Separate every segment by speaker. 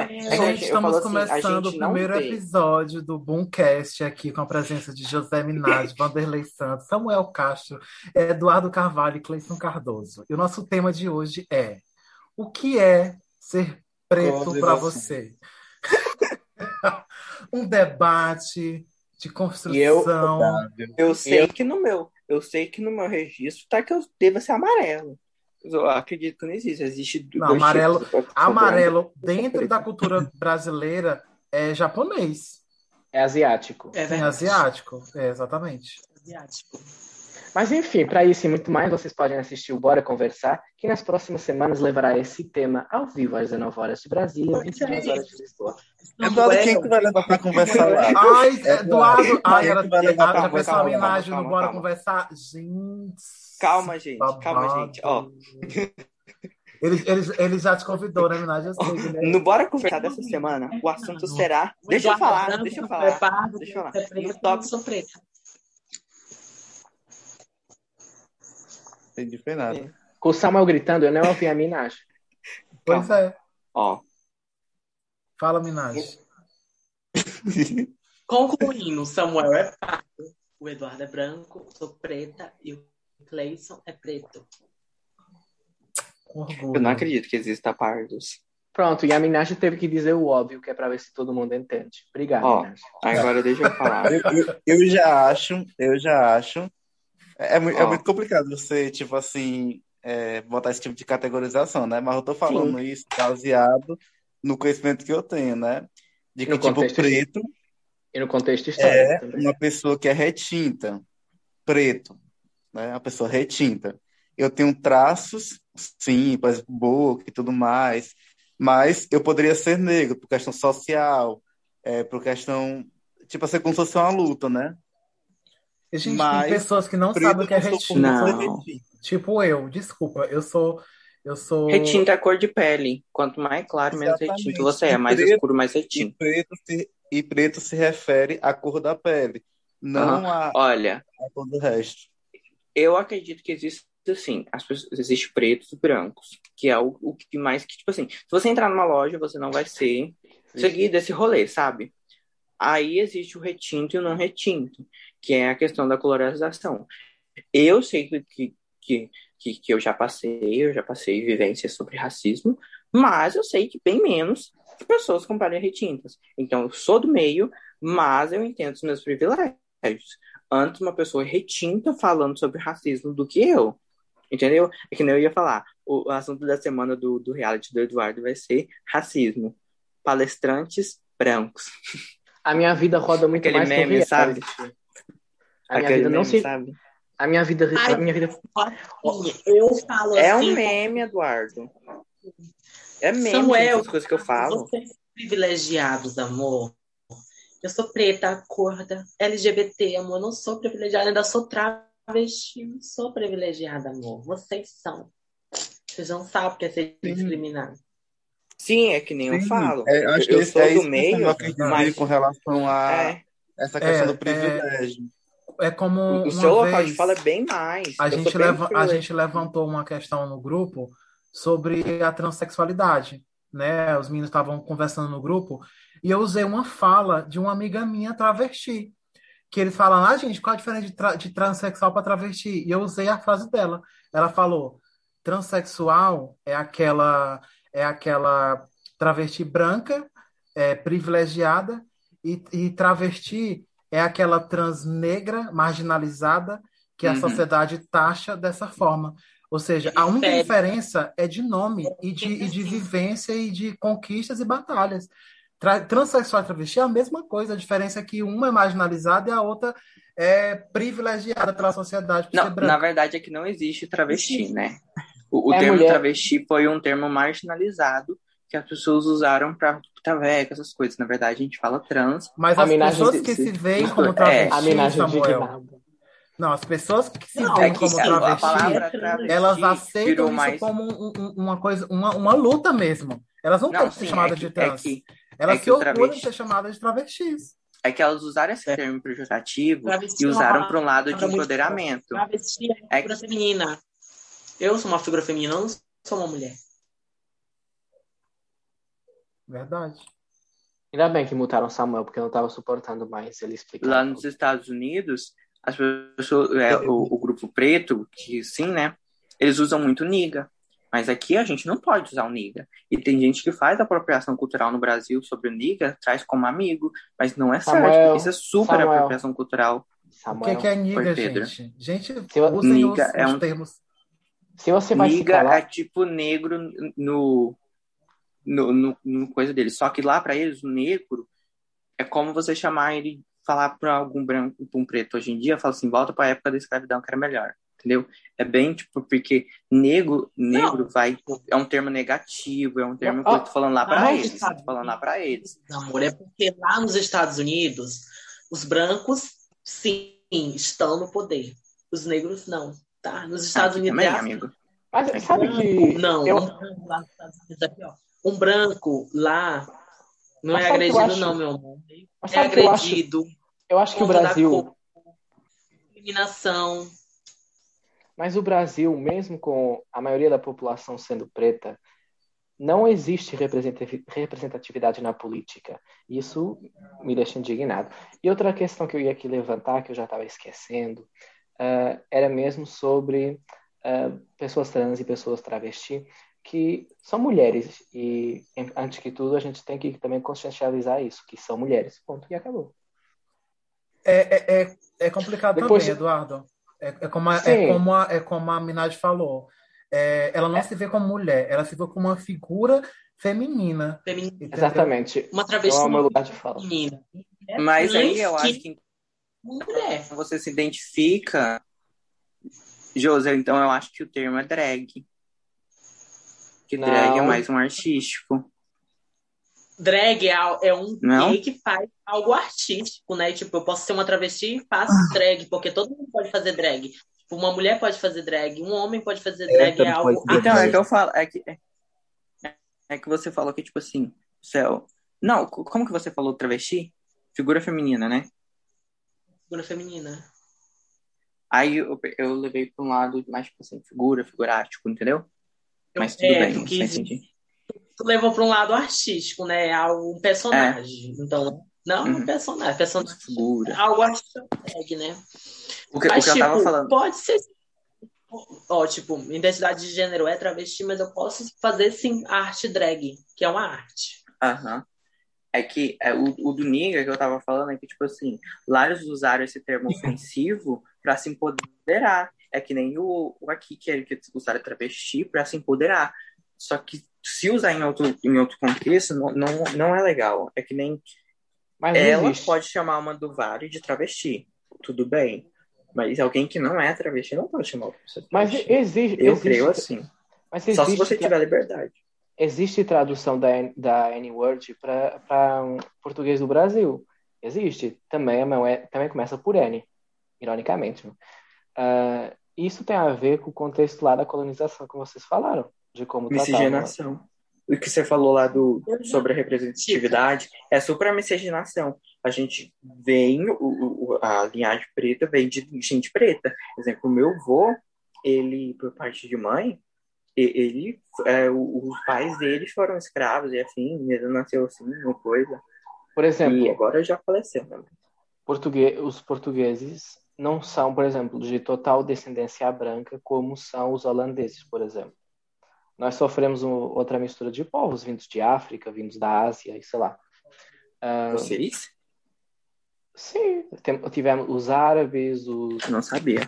Speaker 1: é.
Speaker 2: Gente,
Speaker 1: Gente,
Speaker 2: estamos
Speaker 1: eu assim,
Speaker 2: começando o primeiro episódio do Boomcast aqui com a presença de José Minaj, Vanderlei Santos, Samuel Castro, Eduardo Carvalho e Cleison Cardoso. E o nosso tema de hoje é o que é ser preto para você? um debate de
Speaker 3: E eu,
Speaker 2: construção.
Speaker 3: Otávio,
Speaker 1: Eu sei
Speaker 3: eu-
Speaker 1: que no meu, eu sei que no meu registro tá que eu devo ser amarelo. Eu acredito que não existe. Existe
Speaker 2: Não,
Speaker 1: dois
Speaker 2: amarelo- Amarelo, dentro da cultura brasileira, é japonês.
Speaker 3: é asiático.
Speaker 4: É verdade.
Speaker 2: asiático. É, exatamente.
Speaker 4: Asiático.
Speaker 3: Mas enfim, para isso e muito mais, vocês podem assistir o Bora Conversar, que nas próximas semanas levará esse tema ao vivo às 19 horas de Brasília, 22 horas de Lisboa.
Speaker 5: Eduardo, quem que vai levar pra conversar lá?
Speaker 2: Ai,
Speaker 5: Eduardo,
Speaker 2: Eduardo, ai, era, já pensou a homenagem no Bora
Speaker 1: calma.
Speaker 2: Conversar? Gente.
Speaker 1: Calma, gente, calma,
Speaker 2: babado.
Speaker 1: gente. Ó,
Speaker 2: Ele, ele, ele já te convidou, né? Eu sei, né?
Speaker 1: no Bora Conversar dessa semana, o assunto será. Deixa eu
Speaker 4: é
Speaker 1: falar, deixa eu
Speaker 4: é
Speaker 1: falar. Deixa eu falar.
Speaker 4: é
Speaker 1: No
Speaker 4: preta.
Speaker 5: Entendi, foi nada.
Speaker 3: Com o Samuel gritando, eu não ouvi a Minaj.
Speaker 2: Pois é.
Speaker 1: Ó,
Speaker 2: Fala, Minaj.
Speaker 4: Concluindo, Samuel é pardo, o Eduardo é branco, sou preta e o Cleison é preto.
Speaker 1: Eu não acredito que exista pardos.
Speaker 3: Pronto, e a Minaj teve que dizer o óbvio, que é para ver se todo mundo entende. Obrigado,
Speaker 1: Ó.
Speaker 3: Minaj.
Speaker 1: Agora deixa eu falar.
Speaker 5: Eu, eu- eu já acho, eu já acho. É, é
Speaker 1: Ó.
Speaker 5: muito complicado você, tipo assim, é, botar esse tipo de categorização, né? Mas eu tô falando isso baseado no conhecimento que eu tenho, né? De que,
Speaker 3: No
Speaker 5: tipo, preto
Speaker 3: E no contexto histórico
Speaker 5: é
Speaker 3: também.
Speaker 5: uma pessoa que é retinta, preto, né? Uma pessoa retinta. Eu tenho traços, sim, boca e tudo mais, mas eu poderia ser negro por questão social, é, por questão, tipo assim, como se fosse uma luta, né?
Speaker 2: Gente,
Speaker 5: Mas
Speaker 2: tem pessoas que não sabem o que é retinta. Tipo eu, desculpa, eu sou. Eu sou.
Speaker 1: Retinta é a cor de pele. Quanto mais claro, menos
Speaker 5: Exatamente.
Speaker 1: retinto você é. Mais
Speaker 5: Preto-
Speaker 1: escuro, mais
Speaker 5: E
Speaker 1: retinto.
Speaker 5: preto se, e preto se refere à cor da pele, não à,
Speaker 1: Olha,
Speaker 5: à cor do resto.
Speaker 1: Eu acredito que existe assim, as pessoas, existe pretos e brancos, que é o, o que mais que, tipo assim, se você entrar numa loja, você não vai ser seguir desse rolê, sabe? Aí existe o retinto e o não retinto, que é a questão da colorização. Eu sei que, que, que, que, eu já passei, eu já passei vivências sobre racismo, mas eu sei que bem menos que pessoas com pele retintas. Então, eu sou do meio, mas eu entendo os meus privilégios. Antes, uma pessoa retinta falando sobre racismo do que eu. Entendeu? É que nem eu ia falar. O, assunto da semana do, do reality do Eduardo vai ser racismo. Palestrantes brancos.
Speaker 3: A minha vida roda muito
Speaker 1: Aquele
Speaker 3: mais que
Speaker 1: meme, sabe?
Speaker 3: reality. A minha
Speaker 1: Aquele
Speaker 3: vida não
Speaker 1: meme,
Speaker 3: se...
Speaker 1: sabe?
Speaker 3: A minha vida... A
Speaker 4: Ai.
Speaker 3: minha vida...
Speaker 4: Eu falo
Speaker 1: É
Speaker 4: assim.
Speaker 1: um meme, Eduardo. É meme,
Speaker 4: Samuel,
Speaker 1: essas coisas que eu falo.
Speaker 4: Vocês privilegiados, amor. Eu sou preta, gorda, LGBT, amor. Não sou privilegiada, ainda sou travesti. Não sou privilegiada, amor. Vocês são. Vocês não sabem o que é ser discriminado.
Speaker 1: Sim, é que nem eu
Speaker 5: Sim,
Speaker 1: falo.
Speaker 5: é,
Speaker 1: eu
Speaker 5: esse-
Speaker 1: sou
Speaker 5: é
Speaker 1: do meio,
Speaker 5: eu
Speaker 1: mas
Speaker 5: com relação a
Speaker 1: é,
Speaker 5: essa questão
Speaker 2: É,
Speaker 5: do privilégio.
Speaker 2: É como.
Speaker 1: o
Speaker 2: uma
Speaker 1: seu local
Speaker 2: vez,
Speaker 1: de fala é bem mais.
Speaker 2: A
Speaker 1: Eu
Speaker 2: gente,
Speaker 1: bem
Speaker 2: leva, a gente levantou uma questão no grupo sobre a transexualidade, né? Os meninos estavam conversando no grupo e eu usei uma fala de uma amiga minha travesti, que eles falam, ah, gente, qual a diferença de, tra de transexual para travesti? E eu usei a frase dela. Ela falou, transexual é aquela é aquela travesti branca, é, privilegiada e, e travesti é aquela trans negra marginalizada que a
Speaker 1: Uhum.
Speaker 2: sociedade taxa dessa forma. Ou seja, a única diferença é de nome e de, e de vivência e de conquistas e batalhas. Tra transexual e travesti é a mesma coisa, a diferença é que uma é marginalizada e a outra é privilegiada pela sociedade
Speaker 1: Não, na verdade é que não existe travesti, né? O, o
Speaker 3: É
Speaker 1: termo
Speaker 3: mulher.
Speaker 1: travesti foi um termo marginalizado que as pessoas usaram para traveca, essas coisas. Na verdade, a gente fala trans.
Speaker 2: Mas as pessoas que
Speaker 3: se-
Speaker 2: veem como
Speaker 1: é.
Speaker 3: A
Speaker 2: travesti, Samuel, não, as pessoas que se
Speaker 4: Não,
Speaker 2: veem
Speaker 1: É
Speaker 2: como travesti, elas aceitam isso
Speaker 1: mais.
Speaker 2: como um- um- uma coisa, uma, uma luta mesmo. Elas não,
Speaker 1: Não,
Speaker 2: ser
Speaker 1: sim,
Speaker 2: chamadas
Speaker 1: é
Speaker 2: de
Speaker 1: é
Speaker 2: trans.
Speaker 1: que,
Speaker 2: Elas
Speaker 1: é
Speaker 2: se
Speaker 1: que
Speaker 2: orgulham
Speaker 1: travesti-
Speaker 2: ser chamadas de travestis.
Speaker 1: é que elas usaram esse
Speaker 4: É.
Speaker 1: termo pejorativo
Speaker 4: Travesti
Speaker 1: e
Speaker 4: é uma
Speaker 1: usaram para um lado de empoderamento.
Speaker 4: Travesti é
Speaker 1: É
Speaker 4: figura feminina. Eu sou uma figura feminina, eu não sou uma mulher.
Speaker 2: Verdade.
Speaker 3: Ainda bem que mutaram Samuel, porque eu não estava suportando mais ele explicar.
Speaker 1: Lá nos Estados Unidos, as pessoas, é, o, o grupo preto, que sim, né? Eles usam muito niga. Mas aqui a gente não pode usar o niga. E tem gente que faz apropriação cultural no Brasil sobre o niga, traz como amigo, mas não é
Speaker 3: Samuel,
Speaker 1: certo, porque isso é super
Speaker 3: Samuel.
Speaker 1: apropriação cultural.
Speaker 2: O que,
Speaker 3: Samuel,
Speaker 2: que é
Speaker 1: Pedro.
Speaker 2: gente? Gente,
Speaker 3: Se eu-
Speaker 2: usem
Speaker 1: Niga
Speaker 2: os,
Speaker 1: é
Speaker 2: os
Speaker 1: um-
Speaker 2: termos.
Speaker 3: se você vai se
Speaker 1: Niga
Speaker 3: calar,
Speaker 1: é tipo negro no, no, no, no coisa dele. Só que lá pra eles, o negro é como você chamar ele, falar pra algum branco, pra um preto hoje em dia, fala assim, volta pra época da escravidão que era melhor. Entendeu? É bem tipo, porque negro, negro vai. É um termo negativo, é um termo que eu tô falando lá pra
Speaker 4: Não,
Speaker 1: eles.
Speaker 4: sabe?
Speaker 1: Tô falando lá pra eles.
Speaker 4: amor, é porque lá nos Estados Unidos, os brancos, sim, estão no poder. Os negros não, tá? Nos Estados
Speaker 1: Aqui
Speaker 4: Unidos
Speaker 1: também,
Speaker 4: é assim.
Speaker 1: amigo.
Speaker 3: mas sabe que
Speaker 4: Não,
Speaker 3: eu,
Speaker 4: um branco lá nos Estados Unidos é pior. Um branco lá não
Speaker 3: Mas
Speaker 4: é agredido,
Speaker 3: acho?
Speaker 4: não, meu amor.
Speaker 3: mas
Speaker 4: É
Speaker 3: sabe o que eu acho?
Speaker 4: agredido.
Speaker 3: Eu acho que o Brasil,
Speaker 4: discriminação.
Speaker 3: Mas o Brasil, mesmo com a maioria da população sendo preta, não existe representati- representatividade na política. Isso me deixa indignado. E outra questão que eu ia aqui levantar, que eu já estava esquecendo, eh, era mesmo sobre eh, pessoas trans e pessoas travesti, que são mulheres. E, antes que tudo, a gente tem que também consciencializar isso, que são mulheres. Ponto. E acabou.
Speaker 2: É, é, é, é complicado
Speaker 3: Depois-
Speaker 2: também, Eduardo. É, é como a, é como a, é como a Minaj falou. É, ela não se vê como mulher, ela se vê como uma figura feminina.
Speaker 4: feminina.
Speaker 3: Exatamente.
Speaker 4: Uma travesti
Speaker 3: é lugar de fala.
Speaker 4: feminina. É
Speaker 1: Mas aí eu acho que
Speaker 4: mulher.
Speaker 1: você se identifica. José, então eu acho que o termo é drag. Que
Speaker 3: Não.
Speaker 1: drag é mais um artístico.
Speaker 4: Drag é, é um
Speaker 1: Não?
Speaker 4: gay que faz algo artístico, né? Tipo, eu posso ser uma travesti e faço drag, porque todo mundo pode fazer drag. Tipo, uma mulher pode fazer drag, um homem pode fazer drag, é,
Speaker 5: também
Speaker 4: algo
Speaker 5: fazer
Speaker 1: Então, é
Speaker 4: artístico.
Speaker 1: que eu falo, é que, é, é que você falou que, tipo assim, céu. Não, co- como que você falou travesti? Figura feminina, né?
Speaker 4: Figura feminina.
Speaker 1: Aí eu, eu levei pra um lado mais, tipo assim, figura, figurático, entendeu? Mas tudo
Speaker 4: É,
Speaker 1: bem, entendi.
Speaker 4: Tu levou para um lado artístico, né? Algo, um personagem. Então, não um
Speaker 1: Uhum.
Speaker 4: personagem, personagem.
Speaker 1: Figura.
Speaker 4: Algo artístico, drag, né?
Speaker 1: O que, o
Speaker 4: Mas,
Speaker 1: que eu
Speaker 4: tipo,
Speaker 1: tava falando.
Speaker 4: pode ser. Ó, tipo, identidade de gênero é travesti, mas eu posso fazer sim a arte drag, que é uma arte.
Speaker 1: Aham. É que é, o, o do nigga que eu tava falando é que, tipo assim, lá eles usaram esse termo ofensivo pra se empoderar. É que nem o, o aqui que, é- que usaram travesti pra se empoderar. Só que se usar em outro, em outro contexto, não, não, não é legal. É que nem
Speaker 3: Mas
Speaker 1: ela
Speaker 3: existe.
Speaker 1: pode chamar uma do Vale de travesti. Tudo bem. Mas alguém que não é travesti não pode chamar outra pessoa de
Speaker 3: Mas
Speaker 1: travesti.
Speaker 3: existe,
Speaker 1: Eu
Speaker 3: existe,
Speaker 1: creio assim.
Speaker 3: mas
Speaker 1: Só se
Speaker 3: existe,
Speaker 1: você tiver liberdade.
Speaker 3: existe tradução da, da N-word para um português do Brasil. Existe. Também, é, também começa por N, ironicamente. Ah, isso tem a ver com o contexto lá da colonização que vocês falaram, de como.
Speaker 1: Miscigenação. O que você falou lá do, sobre a representatividade é super a miscigenação. A gente vem, o, o- a linhagem preta vem de gente preta. Por exemplo, o meu avô, ele, por parte de mãe, e- ele, é, os pais dele foram escravos e assim, ele nasceu assim, uma coisa.
Speaker 3: Por exemplo,
Speaker 1: E agora já faleceu, né?
Speaker 3: português, os portugueses não são, por exemplo, de total descendência branca, como são os holandeses, por exemplo. Nós sofremos um- outra mistura de povos vindos de África, vindos da Ásia, e sei lá. Ah,
Speaker 1: Vocês?
Speaker 3: sim, tem- tivemos os árabes, os
Speaker 1: Não sabia.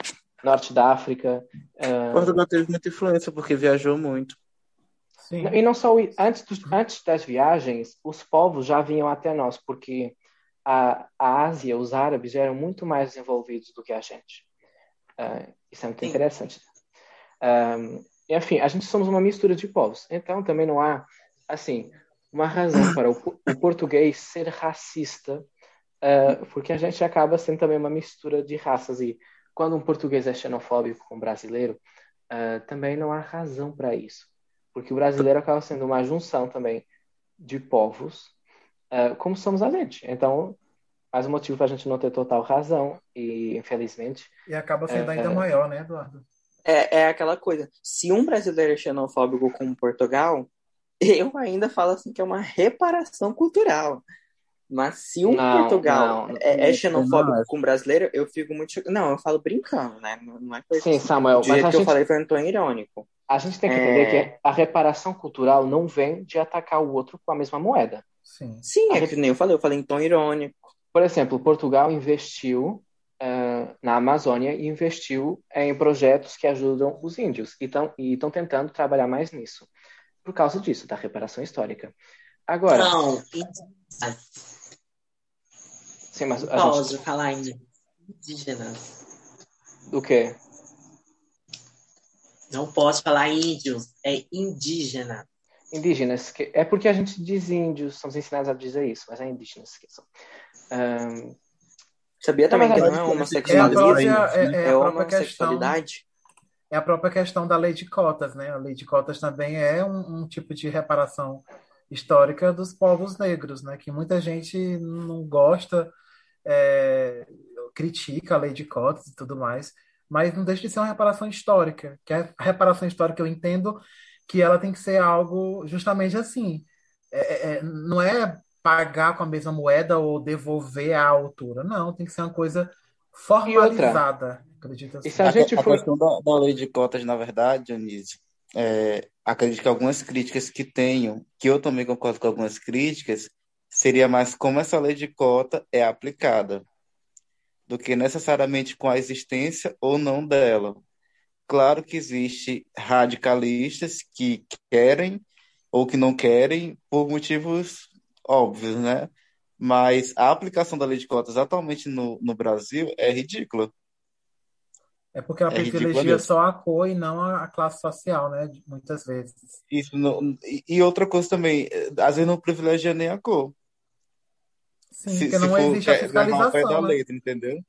Speaker 3: norte da África. ah,
Speaker 5: Portugal teve muita influência porque viajou muito.
Speaker 2: Sim.
Speaker 3: E não só antes, dos- antes das viagens, os povos já vinham até nós, porque a, a Ásia, os árabes, já eram muito mais desenvolvidos do que a gente. Ah, isso é muito
Speaker 4: Sim.
Speaker 3: interessante. Ah, e, enfim, a gente somos uma mistura de povos. Então, também não há, assim, uma razão para o, o português ser racista, ah, porque a gente acaba sendo também uma mistura de raças. E quando um português é xenofóbico com um brasileiro, ah, também não há razão para isso porque o brasileiro acaba sendo uma junção também de povos, eh, como somos a gente. Então, mais um motivo para a gente não ter total razão, e infelizmente,
Speaker 2: E acaba sendo ainda maior, né, Eduardo?
Speaker 1: É, é aquela coisa. Se um brasileiro é xenofóbico com Portugal, eu ainda falo assim que é uma reparação cultural. Mas se um
Speaker 3: Não,
Speaker 1: Portugal
Speaker 3: não,
Speaker 1: é, é xenofóbico
Speaker 5: não é.
Speaker 1: com brasileiro, eu fico muito. cho- Não, eu falo brincando, né? Não é coisa
Speaker 3: Sim, Samuel, mas
Speaker 1: que eu
Speaker 3: gente,
Speaker 1: falei foi um tom irônico.
Speaker 3: a gente tem que entender
Speaker 1: É.
Speaker 3: que a reparação cultural não vem de atacar o outro com a mesma moeda.
Speaker 2: Sim.
Speaker 1: Sim,
Speaker 3: A
Speaker 1: é que nem eu falei, eu falei em tom irônico.
Speaker 3: Por exemplo, Portugal investiu na Amazônia e investiu em projetos que ajudam os índios e estão tentando trabalhar mais nisso, por causa disso, da reparação histórica. Agora,
Speaker 4: Não,
Speaker 3: sim, mas gente,
Speaker 4: pode falar indígenas.
Speaker 3: o quê?
Speaker 4: Não pode falar índios, é indígena.
Speaker 3: Indígenas, que- é porque a gente diz índios, somos ensinados a dizer isso, mas é indígenas que são. Ahn,
Speaker 1: Sabia também
Speaker 3: mas
Speaker 1: que não é
Speaker 2: É a
Speaker 1: homossexualismo,
Speaker 2: própria, é, é
Speaker 1: é
Speaker 2: a própria questão,
Speaker 1: homossexualidade.
Speaker 2: é a própria questão da lei de cotas, né? A lei de cotas também é um, um tipo de reparação histórica dos povos negros, né? Que muita gente não gosta, é, critica a lei de cotas e tudo mais, mas não deixa de ser uma reparação histórica. Que a reparação histórica eu entendo que ela tem que ser algo justamente assim. É- é- é- não é pagar com a mesma moeda ou devolver à altura. Não, tem que ser uma coisa formalizada. Acredito
Speaker 3: e
Speaker 2: assim.
Speaker 3: se a
Speaker 5: A,
Speaker 3: gente
Speaker 5: a
Speaker 3: for.
Speaker 5: questão da, da lei de cotas, na verdade, Dionísio, é, acredito que algumas críticas que tenho, que eu também concordo com algumas críticas, seria mais como essa lei de cota é aplicada, do que necessariamente com a existência ou não dela. Claro que existe radicalistas que querem ou que não querem por motivos óbvios, né? Mas a aplicação da lei de cotas atualmente no, no Brasil é ridícula.
Speaker 2: É porque ela
Speaker 5: É
Speaker 2: privilegia só a cor e não a classe social, né? Muitas vezes.
Speaker 5: Isso não, e, outra coisa também, às vezes não privilegia nem a cor.
Speaker 2: Sim,
Speaker 5: Se,
Speaker 2: porque não
Speaker 5: for
Speaker 2: existe a
Speaker 5: levar ao pé da
Speaker 2: fiscalização, né?
Speaker 5: letra, entendeu?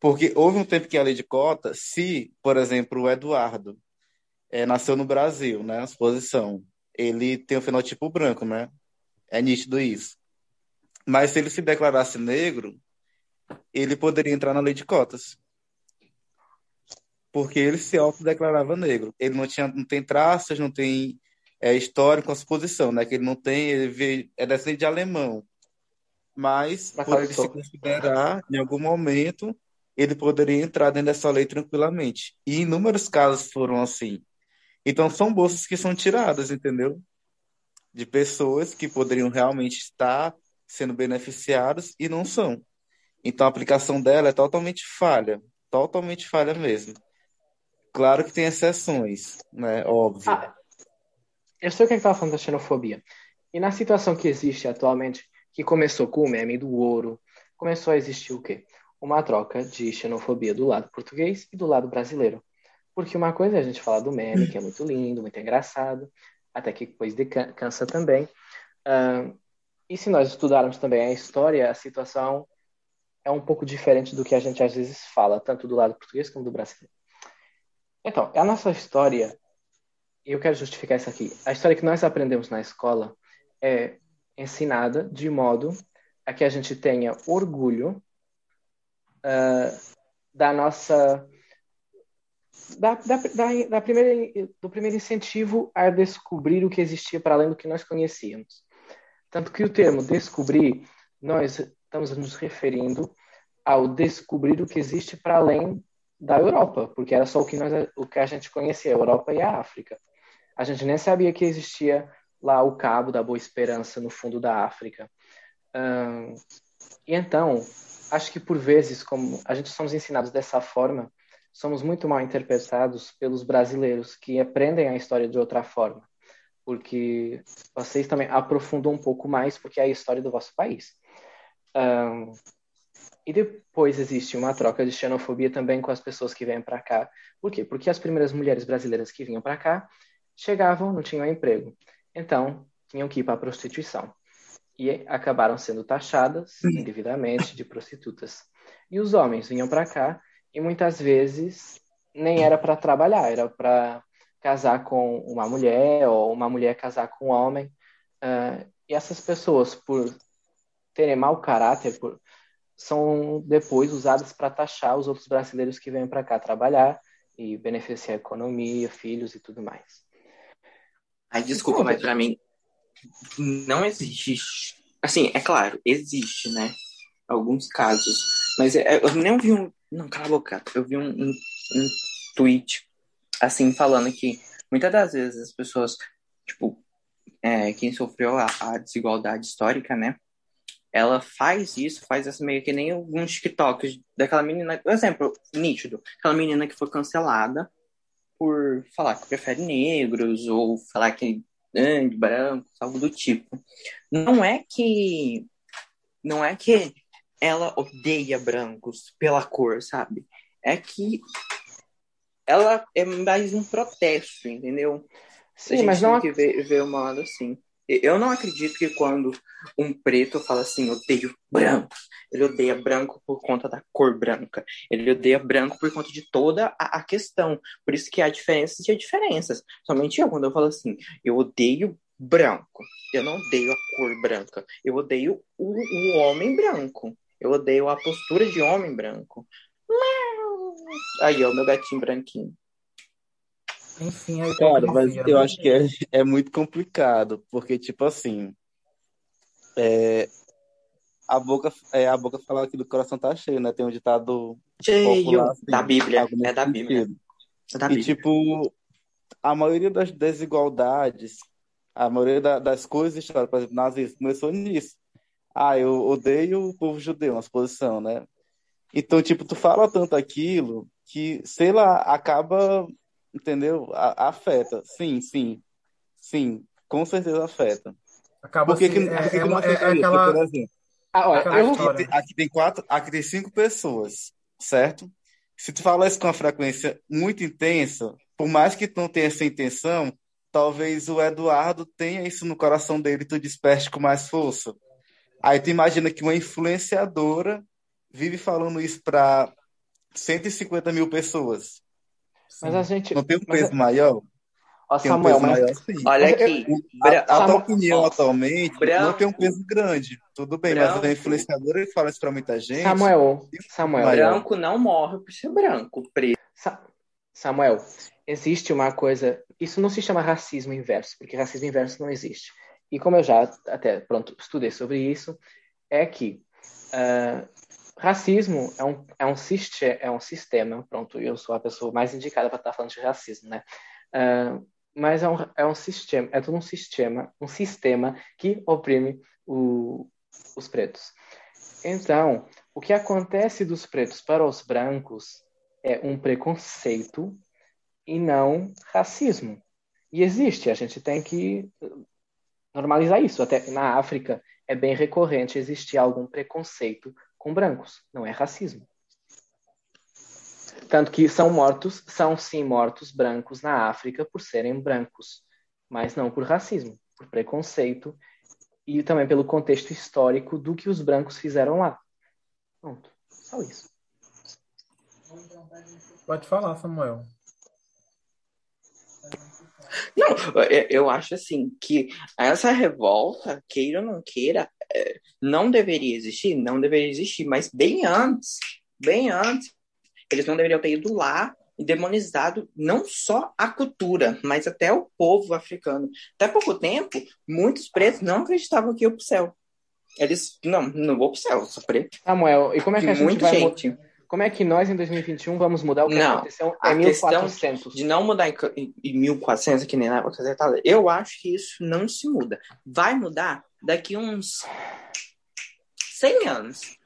Speaker 5: Porque houve um tempo que a lei de cota, se, por exemplo, o Eduardo eh, nasceu no Brasil, né? A exposição, ele tem o fenotipo branco, né? É nítido isso. Mas se ele se declarasse negro, ele poderia entrar na lei de cotas. Porque ele se autodeclarava negro. Ele não tinha, não tem traços, não tem é, história com a exposição, né? Que ele não tem, ele veio, é descendente de alemão. Mas,
Speaker 3: Mas
Speaker 5: por ele se considerar, em algum momento, ele poderia entrar dentro dessa lei tranquilamente. E inúmeros casos foram assim. Então, são bolsas que são tiradas, entendeu? De pessoas que poderiam realmente estar sendo beneficiadas e não são. Então, a aplicação dela é totalmente falha. Totalmente falha mesmo. Claro que tem exceções, né? Óbvio.
Speaker 3: Ah, eu sei o que é estava falando da xenofobia. E na situação que existe atualmente, que começou com o meme do ouro, começou a existir o quê? Uma troca de xenofobia do lado português e do lado brasileiro. Porque uma coisa é a gente falar do meme, que é muito lindo, muito engraçado, até que depois decan- cansa também. Ahn, e se nós estudarmos também a história, a situação é um pouco diferente do que a gente às vezes fala, tanto do lado português como do brasileiro. Então, a nossa história, e eu quero justificar isso aqui, a história que nós aprendemos na escola é ensinada de modo a que a gente tenha orgulho ah, da nossa da, da, da, da primeira, do primeiro incentivo a descobrir o que existia para além do que nós conhecíamos. Tanto que o termo descobrir, nós estamos nos referindo ao descobrir o que existe para além da Europa, porque era só o que, nós, o que a gente conhecia, a Europa e a África. A gente nem sabia que existia lá o Cabo da Boa Esperança no fundo da África. Hum, e então, acho que por vezes, como a gente somos ensinados dessa forma, somos muito mal interpretados pelos brasileiros que aprendem a história de outra forma, porque vocês também aprofundam um pouco mais porque é a história do vosso país. Um, e depois existe uma troca de xenofobia também com as pessoas que vêm para cá. Por quê? Porque as primeiras mulheres brasileiras que vinham para cá chegavam, não tinham emprego. Então, tinham que ir para a prostituição. E acabaram sendo taxadas indevidamente de prostitutas. E os homens vinham para cá e muitas vezes nem era para trabalhar, era para casar com uma mulher ou uma mulher casar com um homem. Uh, e essas pessoas, por terem mau caráter, por, são depois usadas para taxar os outros brasileiros que vêm para cá trabalhar e beneficiar a economia, filhos e tudo mais.
Speaker 1: Ai, desculpa, mas pra mim não existe. Assim, é claro, existe, né? Alguns casos. Mas é- eu nem vi um. Não, cala a boca. Eu vi um, um, um tweet, assim, falando que muitas das vezes as pessoas, tipo, é, quem sofreu a, a desigualdade histórica, né? Ela faz isso, faz essa meio que nem alguns TikToks daquela menina, por exemplo, nítido, aquela menina que foi cancelada por falar que prefere negros ou falar que é de branco, algo do tipo. Não é que não é que ela odeia brancos pela cor, sabe? É que ela é mais um protesto, entendeu? A
Speaker 3: Sim,
Speaker 1: gente
Speaker 3: mas
Speaker 1: tem
Speaker 3: não.
Speaker 1: que ver, ver uma lado assim. Eu não acredito que quando um preto fala assim, odeio branco, ele odeia branco por conta da cor branca. Ele odeia branco por conta de toda a, a questão. Por isso que há diferenças e há diferenças. Somente eu, quando eu falo assim, eu odeio branco. Eu não odeio a cor branca. Eu odeio o, o homem branco. Eu odeio a postura de homem branco. Aí, ó, meu gatinho branquinho.
Speaker 2: Enfim, a
Speaker 5: Cara, mas eu
Speaker 2: né?
Speaker 5: acho que é, é muito complicado, porque, tipo assim, é, a boca, é, a boca fala que do coração tá cheio, né? Tem um ditado
Speaker 1: Cheio
Speaker 5: popular, assim,
Speaker 1: da Bíblia. É da Bíblia.
Speaker 5: sentido.
Speaker 1: É da
Speaker 5: E, tipo, a maioria das desigualdades, a maioria da- das coisas históricas, por exemplo, nazismo, começou nisso. Ah, eu odeio o povo judeu, uma posição, né? Então, tipo, tu fala tanto aquilo que, sei lá, acaba, entendeu? A- afeta. Sim, sim, sim, com certeza afeta.
Speaker 2: Acaba
Speaker 5: Por que
Speaker 2: assim,
Speaker 5: que, por que
Speaker 2: é, é,
Speaker 5: que
Speaker 2: uma, é, é?
Speaker 5: Porque,
Speaker 2: aquela,
Speaker 5: por exemplo,
Speaker 3: Ah, olha,
Speaker 5: aqui tem, aqui tem quatro, aqui tem cinco pessoas, certo? Se tu fala isso com uma frequência muito intensa, por mais que tu não tenha essa intenção, talvez o Eduardo tenha isso no coração dele e tu desperte com mais força. Aí tu imagina que uma influenciadora vive falando isso para 150 mil pessoas.
Speaker 3: Mas a gente.
Speaker 5: Não tem um
Speaker 3: Mas,
Speaker 5: peso maior?
Speaker 3: ó,
Speaker 5: Tem um
Speaker 3: Samuel,
Speaker 5: peso
Speaker 3: mas.
Speaker 5: maior, sim.
Speaker 1: Olha
Speaker 3: eu,
Speaker 1: aqui.
Speaker 5: A, a tua opinião atualmente não tem um
Speaker 1: branco,
Speaker 5: peso grande. Tudo bem, mas a
Speaker 1: branco,
Speaker 5: influenciadora que fala isso para muita gente
Speaker 3: Samuel,
Speaker 5: um peso
Speaker 3: Samuel,
Speaker 1: branco não morre por ser branco. Preto.
Speaker 3: Sa- Samuel, existe uma coisa. Isso não se chama racismo inverso, porque racismo inverso não existe. E como eu já até pronto estudei sobre isso, é que ah, racismo é um, é, um é um sistema. Pronto, eu sou a pessoa mais indicada para estar falando de racismo, né? Ah, mas é um, é um sistema, é todo um sistema, um sistema que oprime o- os pretos. Então, o que acontece dos pretos para os brancos é um preconceito e não racismo. E existe, a gente tem que normalizar isso. Até na África é bem recorrente existir algum preconceito com brancos, não é racismo. Tanto que são mortos, são sim mortos brancos na África por serem brancos, mas não por racismo, por preconceito e também pelo contexto histórico do que os brancos fizeram lá. Pronto, só isso.
Speaker 2: Pode falar, Samuel.
Speaker 1: Não, eu- acho assim que essa revolta, queira ou não queira, é, não deveria existir, não deveria existir, mas bem antes, bem antes, eles não deveriam ter ido lá e demonizado não só a cultura, mas até o povo africano. Até pouco tempo, muitos pretos não acreditavam que ia pro céu. Eles, não, não vou pro céu, sou preto.
Speaker 3: Samuel, e como é que a gente
Speaker 1: Muita
Speaker 3: vai
Speaker 1: gente.
Speaker 3: Como é que nós em 2021 vamos mudar o que
Speaker 1: Não,
Speaker 3: aconteceu
Speaker 1: a
Speaker 3: em
Speaker 1: questão
Speaker 3: 1400?
Speaker 1: de não mudar em, em, em 1400, que nem na época detalhe, eu acho que isso não se muda. Vai mudar daqui uns 100 anos.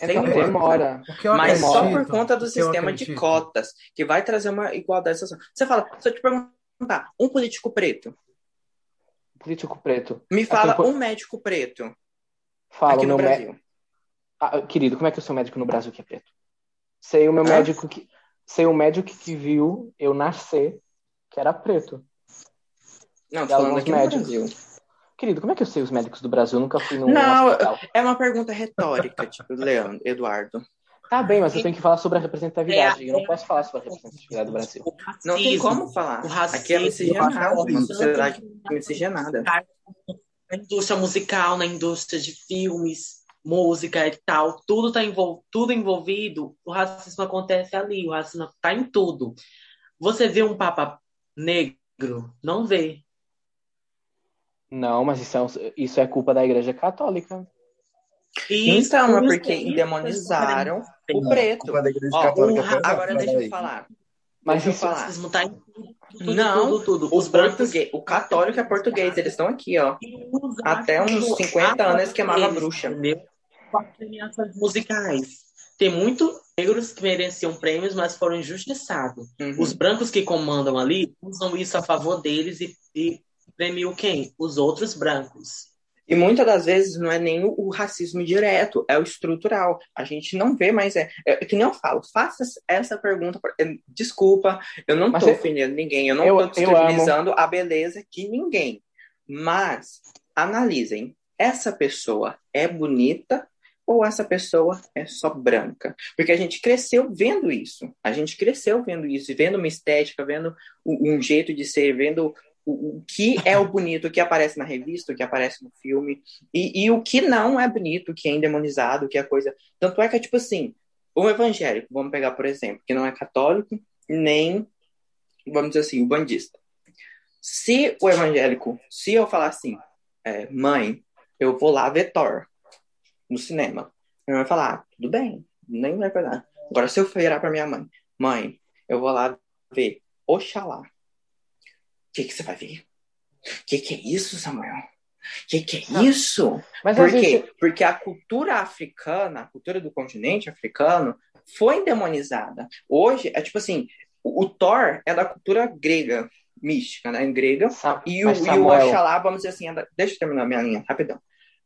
Speaker 3: Então
Speaker 1: Tem-
Speaker 3: demora.
Speaker 2: O
Speaker 1: Mas só por conta do
Speaker 2: o
Speaker 1: sistema de cotas, que vai trazer uma igualdade social. Você fala, se eu te perguntar, um político preto,
Speaker 3: Político preto.
Speaker 1: me fala
Speaker 3: Assim, po-
Speaker 1: um médico preto
Speaker 3: Fala
Speaker 1: aqui
Speaker 3: o
Speaker 1: no Brasil.
Speaker 3: Ah, querido, como é que eu sou médico no Brasil que é preto? Sei o meu
Speaker 1: Hã?
Speaker 3: médico que sei o médico que viu eu nascer que era preto.
Speaker 1: Não, tô falando aqui no
Speaker 3: médicos.
Speaker 1: Brasil.
Speaker 3: Querido, como é que eu sei os médicos do Brasil? Eu nunca fui num
Speaker 1: Não,
Speaker 3: hospital.
Speaker 1: é uma pergunta retórica, tipo, Leandro, Eduardo.
Speaker 3: Tá bem, mas eu tenho que falar sobre a representatividade.
Speaker 4: É,
Speaker 3: Eu não posso falar sobre a representatividade do Brasil.
Speaker 4: O
Speaker 1: Não tem como falar.
Speaker 4: o racismo,
Speaker 1: Aqui é miscigenado,
Speaker 5: eu acho
Speaker 1: uma sociedade miscigenada.
Speaker 4: na indústria musical, na indústria de filmes, música e tal, tudo tá envol tudo envolvido, o racismo acontece ali, o racismo tá em tudo. Você vê um papa negro? Não vê.
Speaker 3: Não, mas isso é, isso é culpa da Igreja Católica.
Speaker 1: Então, é
Speaker 4: por
Speaker 1: porque
Speaker 4: isso
Speaker 1: demonizaram o preto.
Speaker 5: culpa da Igreja
Speaker 1: Ó, o- agora deixa eu falar.
Speaker 3: Mas
Speaker 1: Deixa eu
Speaker 3: isso-
Speaker 1: falar.
Speaker 4: racismo tá em tudo,
Speaker 1: Não,
Speaker 4: tudo, tudo.
Speaker 1: O
Speaker 4: Os brancos
Speaker 1: o católico é português, eles estão aqui, ó. Até uns
Speaker 4: como
Speaker 1: 50 anos queimava bruxa.
Speaker 4: Entendeu? Com as premiações musicais. Tem muitos negros que mereciam prêmios, mas foram injustiçados.
Speaker 1: Uhum.
Speaker 4: Os brancos que comandam ali usam isso a favor deles e, e premiam quem? Os outros brancos.
Speaker 1: E muitas das vezes não é nem o, o racismo direto, é o estrutural. A gente não vê, mas é, é que nem eu falo, faça essa pergunta. por- é, Desculpa, eu não estou ofendendo ninguém, eu não estou
Speaker 3: eu
Speaker 1: descredibilizando a beleza de ninguém. Mas analisem, essa pessoa é bonita ou essa pessoa é só branca? Porque a gente cresceu vendo isso. A gente cresceu vendo isso, vendo uma estética, vendo um, um jeito de ser, vendo o, que é o bonito, o que aparece na revista, o que aparece no filme, e, e o que não é bonito, o que é endemonizado, o que é coisa. Tanto é que é tipo assim, o evangélico, vamos pegar por exemplo, que não é católico, nem, vamos dizer assim, o bandista. Se o evangélico, se eu falar assim, é, mãe, eu vou lá ver Thor no cinema, minha mãe vai falar, ah, tudo bem, nem vai pegar. Agora, se eu virar pra minha mãe, mãe, eu vou lá ver Oxalá, o que, que você vai ver? O que, que é isso, Samuel? O que, que é
Speaker 3: Não.
Speaker 1: isso?
Speaker 3: Mas
Speaker 1: Por
Speaker 3: a gente-
Speaker 1: quê? Porque a cultura africana, a cultura do continente africano, foi endemonizada. Hoje, é tipo assim, o, o Thor é da cultura grega, mística, né? Grega.
Speaker 3: Sa-
Speaker 1: E o,
Speaker 3: mas
Speaker 1: e o
Speaker 3: Samuel,
Speaker 1: Oxalá, vamos dizer assim, é da- deixa eu terminar minha linha, rapidão.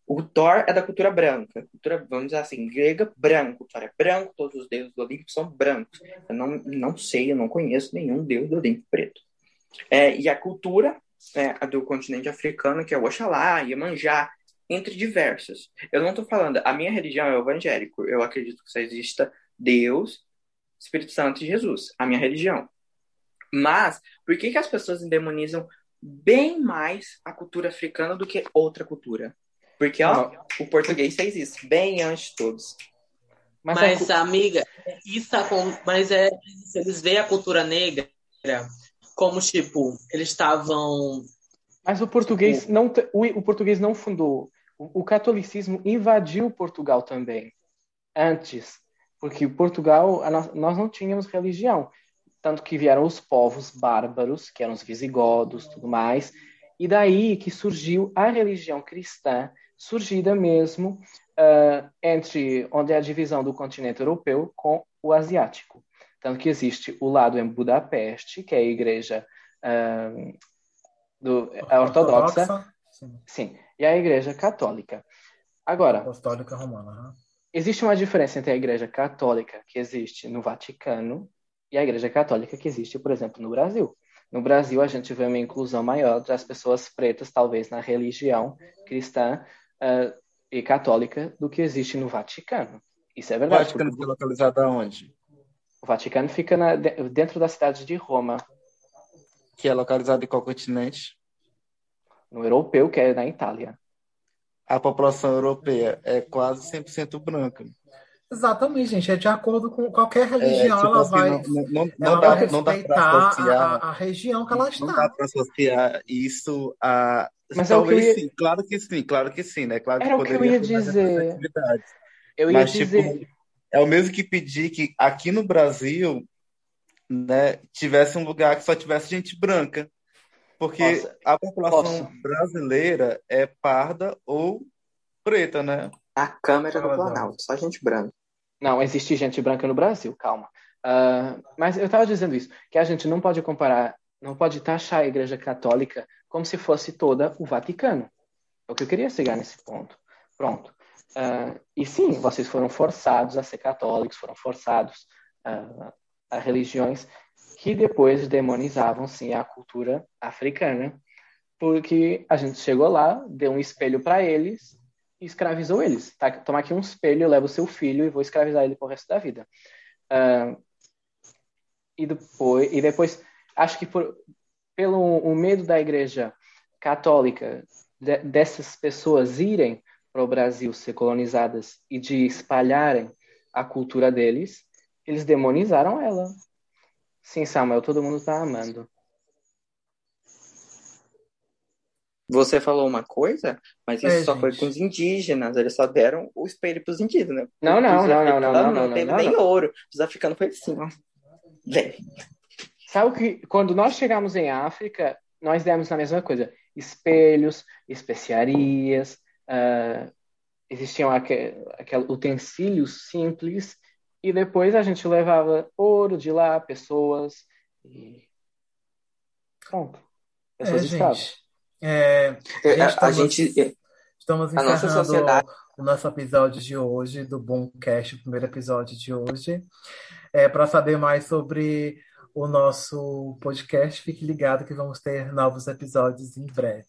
Speaker 1: O Thor é da cultura branca, cultura, vamos dizer assim, grega, branco. O Thor é branco, todos os deuses do Olimpo são brancos. Eu não, não sei, eu não conheço nenhum deus do Olimpo preto. É, e a cultura né, a do continente africano, que é o Oxalá, Iemanjá, entre diversas. Eu não estou falando, a minha religião é evangélico. Eu acredito que só exista Deus, Espírito Santo e Jesus, a minha religião. Mas, por que, que as pessoas endemonizam bem mais a cultura africana do que outra cultura? Porque, ó, o português fez isso, bem antes de todos.
Speaker 3: mas, a
Speaker 4: Mas,
Speaker 3: cu-
Speaker 4: amiga, isso acon- mas é se eles veem a cultura negra como tipo, eles estavam
Speaker 3: mas o português não te- o, o português não fundou. O, o catolicismo invadiu Portugal também antes, porque Portugal a nós, nós não tínhamos religião, tanto que vieram os povos bárbaros, que eram os visigodos, tudo mais, e daí que surgiu a religião cristã, surgida mesmo ah, entre onde é a divisão do continente europeu com o asiático. Tanto que existe o lado em Budapeste, que é a igreja ah, do, a ortodoxa,
Speaker 2: Sim,
Speaker 3: sim, e a igreja católica. Agora,
Speaker 2: apostólica romana. aham.
Speaker 3: existe uma diferença entre a igreja católica que existe no Vaticano e a igreja católica que existe, por exemplo, no Brasil. No Brasil, a gente vê uma inclusão maior das pessoas pretas, talvez, na religião cristã ah, e católica do que existe no Vaticano. Isso é
Speaker 5: O
Speaker 3: verdade.
Speaker 5: Vaticano
Speaker 3: porque
Speaker 5: fica localizado aonde?
Speaker 3: O Vaticano fica na- de- dentro da cidade de Roma,
Speaker 5: Que é localizado em qual continente?
Speaker 3: no europeu, que é na Itália.
Speaker 5: A população europeia é quase 100% branca.
Speaker 2: Exatamente, gente. É de acordo com qualquer
Speaker 5: É,
Speaker 2: religião,
Speaker 5: tipo
Speaker 2: ela
Speaker 5: assim,
Speaker 2: vai,
Speaker 5: não, não, não,
Speaker 2: ela
Speaker 5: não
Speaker 2: vai
Speaker 5: dá, não dá associar,
Speaker 2: a- a região que ela
Speaker 5: não
Speaker 2: está.
Speaker 5: dá para associar isso a.
Speaker 3: Mas é o que eu
Speaker 5: Talvez
Speaker 3: ia-
Speaker 5: sim, claro que sim, claro que sim, né? Claro que
Speaker 3: Era o que eu
Speaker 5: poderia
Speaker 3: ia dizer. Eu ia
Speaker 5: Mas,
Speaker 3: dizer.
Speaker 5: tipo, é o mesmo que pedir que aqui no Brasil, né, tivesse um lugar que só tivesse gente branca. Porque
Speaker 3: Nossa,
Speaker 5: a população
Speaker 3: posso?
Speaker 5: brasileira é parda ou preta, né?
Speaker 1: A câmera do Planalto, só gente branca.
Speaker 3: Não, existe gente branca no Brasil, calma. Ah, mas eu estava dizendo isso, que a gente não pode comparar, não pode taxar a Igreja Católica como se fosse toda o Vaticano. É o que eu queria chegar nesse ponto. Pronto. Ah, e sim, vocês foram forçados a ser católicos, foram forçados ah, a religiões que depois demonizavam, sim, a cultura africana, porque a gente chegou lá, deu um espelho para eles escravizou eles. Tá, toma aqui um espelho, eu levo o seu filho e vou escravizar ele pro resto da vida. Ah, e depois, e depois acho que por, pelo o medo da igreja católica de- dessas pessoas irem para o Brasil ser colonizadas e de espalharem a cultura deles, eles demonizaram ela. Sim, Samuel, todo mundo tá amando.
Speaker 1: Você falou uma coisa, mas isso
Speaker 2: É,
Speaker 1: só foi
Speaker 2: gente.
Speaker 1: com os indígenas. Eles só deram o espelho pros indígenas. né?
Speaker 3: Não, não,
Speaker 1: Os
Speaker 3: não, não, não,
Speaker 1: africanos
Speaker 3: não, não,
Speaker 1: teve
Speaker 3: não,
Speaker 1: nem
Speaker 3: não.
Speaker 1: ouro. Os africanos foi assim, ó. Velho.
Speaker 3: Sabe o que quando nós chegamos em África, nós demos a mesma coisa: espelhos, especiarias, ah, existiam aquele, aquele utensílios simples, e depois a gente levava ouro de lá, pessoas, e pronto.
Speaker 2: É,
Speaker 3: Pessoas escravas.
Speaker 2: gente. É,
Speaker 1: É,
Speaker 2: gente,
Speaker 1: a- a
Speaker 2: estamos,
Speaker 1: gente-
Speaker 2: estamos
Speaker 1: a nossa
Speaker 2: encerrando
Speaker 1: sociedade-
Speaker 2: o nosso episódio de hoje, do Boomcast, o primeiro episódio de hoje. É, para saber mais sobre o nosso podcast, fique ligado que vamos ter novos episódios em breve.